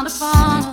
on the phone.